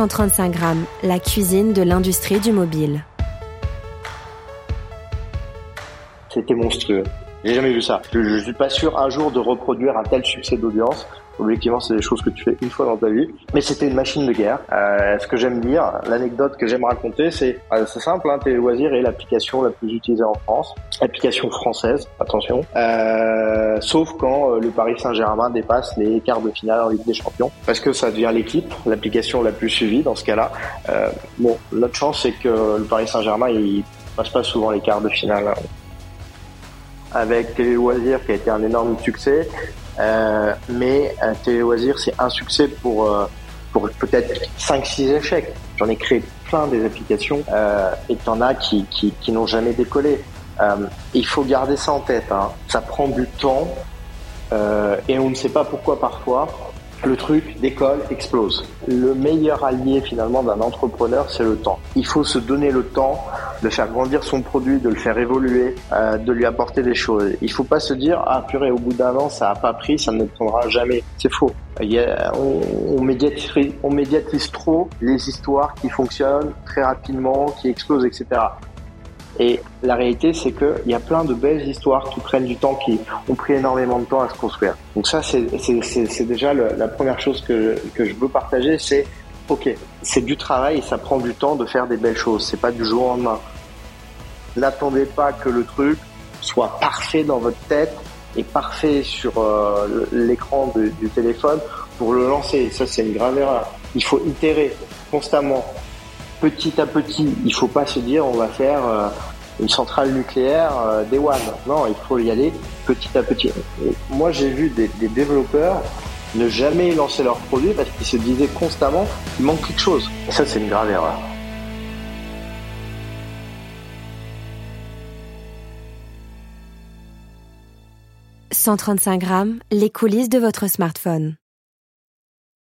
135 grammes, la cuisine de l'industrie du mobile. C'était monstrueux. J'ai jamais vu ça. Je, je suis pas sûr un jour de reproduire un tel succès d'audience. Objectivement, c'est des choses que tu fais une fois dans ta vie. Mais c'était une machine de guerre. Euh, ce que j'aime dire, l'anecdote que j'aime raconter, c'est euh, c'est simple. Hein, Télé Loisirs est l'application la plus utilisée en France. Application française, attention. Euh, sauf quand euh, le Paris Saint-Germain dépasse les quarts de finale en Ligue des Champions. Parce que ça devient l'équipe, l'application la plus suivie dans ce cas-là. Euh, bon, notre chance, c'est que le Paris Saint-Germain, il passe pas souvent les quarts de finale hein avec Télé Loisirs qui a été un énorme succès. Euh, mais euh, Télé Loisirs, c'est un succès pour, euh, pour peut-être 5-6 échecs. J'en ai créé plein des applications euh, et t'en en as qui, qui, qui n'ont jamais décollé. Euh, il faut garder ça en tête. Hein. Ça prend du temps euh, et on ne sait pas pourquoi parfois le truc décolle, explose. Le meilleur allié finalement d'un entrepreneur, c'est le temps. Il faut se donner le temps de faire grandir son produit, de le faire évoluer, euh, de lui apporter des choses. Il faut pas se dire ah purée au bout d'un an ça a pas pris, ça ne prendra jamais. C'est faux. Il y a, on, médiatise, trop les histoires qui fonctionnent très rapidement, qui explosent, etc. Et la réalité, c'est qu'il y a plein de belles histoires qui prennent du temps, qui ont pris énormément de temps à se construire. Donc ça, c'est déjà la première chose que, que je veux partager, c'est ok, c'est du travail ça prend du temps de faire des belles choses. C'est pas du jour au lendemain. N'attendez pas que le truc soit parfait dans votre tête et parfait sur euh, l'écran du téléphone pour le lancer. Ça, c'est une grave erreur. Il faut itérer constamment, petit à petit. Il faut pas se dire on va faire euh, une centrale nucléaire euh, des One. Non, il faut y aller petit à petit. Et moi, j'ai vu des développeurs ne jamais lancer leurs produits parce qu'ils se disaient constamment qu'il manque quelque chose. Et ça, c'est une grave erreur. « 135 grammes, les coulisses de votre smartphone.